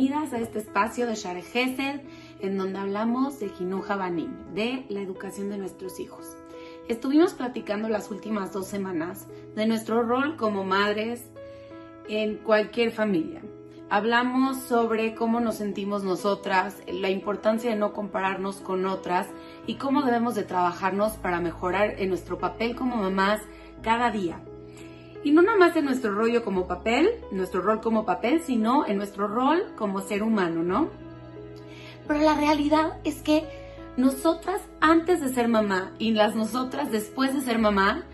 bienvenidas a este espacio de Share Gesed, en donde hablamos de Jinuja Banim, de la educación de nuestros hijos. Estuvimos platicando las últimas dos semanas de nuestro rol como madres en cualquier familia. Hablamos sobre cómo nos sentimos nosotras, la importancia de no compararnos con otras y cómo debemos de trabajarnos para mejorar en nuestro papel como mamás cada día. Y no nada más en nuestro rollo como papel, nuestro rol como papel, sino en nuestro rol como ser humano, ¿no? Pero la realidad es que nosotras antes de ser mamá y las nosotras después de ser mamá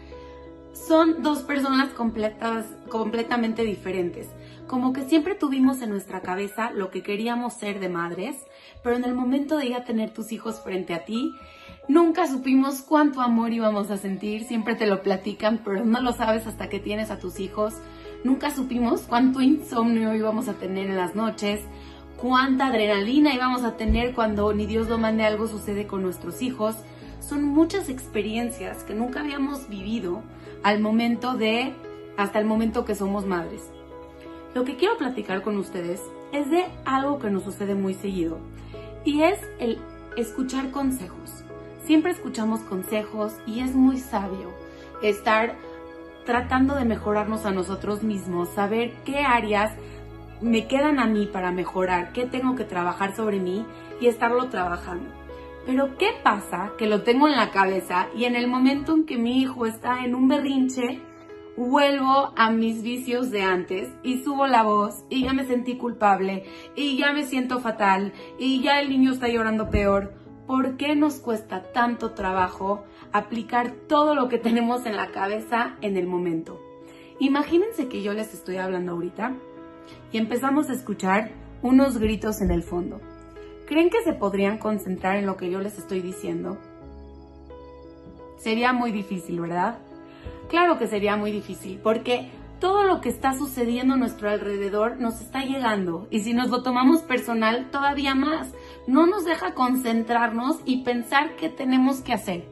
son dos personas completas, completamente diferentes. Como que siempre tuvimos en nuestra cabeza lo que queríamos ser de madres, pero en el momento de ir a tener tus hijos frente a ti, Nunca supimos cuánto amor íbamos a sentir, siempre te lo platican, pero no lo sabes hasta que tienes a tus hijos. Nunca supimos cuánto insomnio íbamos a tener en las noches, cuánta adrenalina íbamos a tener cuando ni Dios lo mande algo sucede con nuestros hijos. Son muchas experiencias que nunca habíamos vivido al momento de, hasta el momento que somos madres. Lo que quiero platicar con ustedes es de algo que nos sucede muy seguido y es el escuchar consejos. Siempre escuchamos consejos y es muy sabio estar tratando de mejorarnos a nosotros mismos, saber qué áreas me quedan a mí para mejorar, qué tengo que trabajar sobre mí y estarlo trabajando. Pero ¿qué pasa? Que lo tengo en la cabeza y en el momento en que mi hijo está en un berrinche, vuelvo a mis vicios de antes y subo la voz y ya me sentí culpable y ya me siento fatal y ya el niño está llorando peor ¿por qué nos cuesta tanto trabajo aplicar todo lo que tenemos en la cabeza en el momento? Imagínense que yo les estoy hablando ahorita y empezamos a escuchar unos gritos en el fondo. ¿Creen que se podrían concentrar en lo que yo les estoy diciendo? Sería muy difícil, ¿verdad? Claro que sería muy difícil, porque todo lo que está sucediendo a nuestro alrededor nos está llegando y si nos lo tomamos personal, todavía más. No nos deja concentrarnos y pensar qué tenemos que hacer.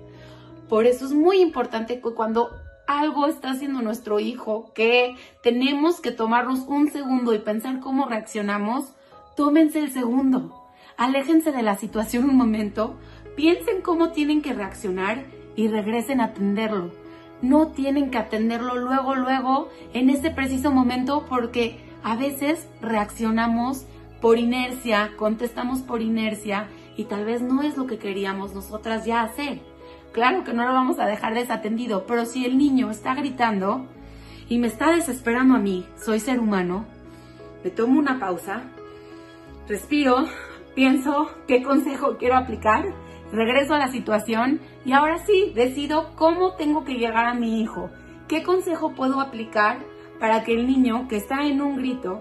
Por eso es muy importante que cuando algo está haciendo nuestro hijo, que tenemos que tomarnos un segundo y pensar cómo reaccionamos, tómense el segundo. Aléjense de la situación un momento, piensen cómo tienen que reaccionar y regresen a atenderlo no tienen que atenderlo luego, luego, en ese preciso momento, porque a veces reaccionamos por inercia, contestamos por inercia y tal vez no es lo que queríamos nosotras ya hacer. Claro que no lo vamos a dejar desatendido, pero si el niño está gritando y me está desesperando a mí, soy ser humano, me tomo una pausa, respiro, pienso qué consejo quiero aplicar regreso a la situación y ahora sí decido cómo tengo que llegar a mi hijo. ¿Qué consejo puedo aplicar para que el niño que está en un grito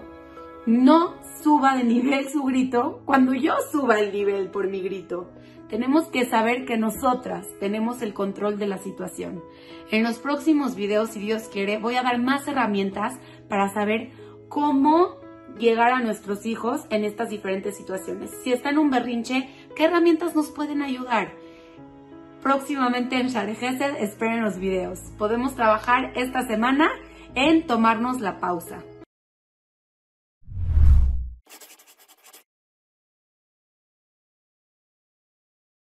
no suba de nivel su grito cuando yo suba el nivel por mi grito? Tenemos que saber que nosotras tenemos el control de la situación. En los próximos videos, si Dios quiere, voy a dar más herramientas para saber cómo llegar a nuestros hijos en estas diferentes situaciones. Si está en un berrinche, ¿qué herramientas nos pueden ayudar? Próximamente en Share esperen los videos. Podemos trabajar esta semana en tomarnos la pausa.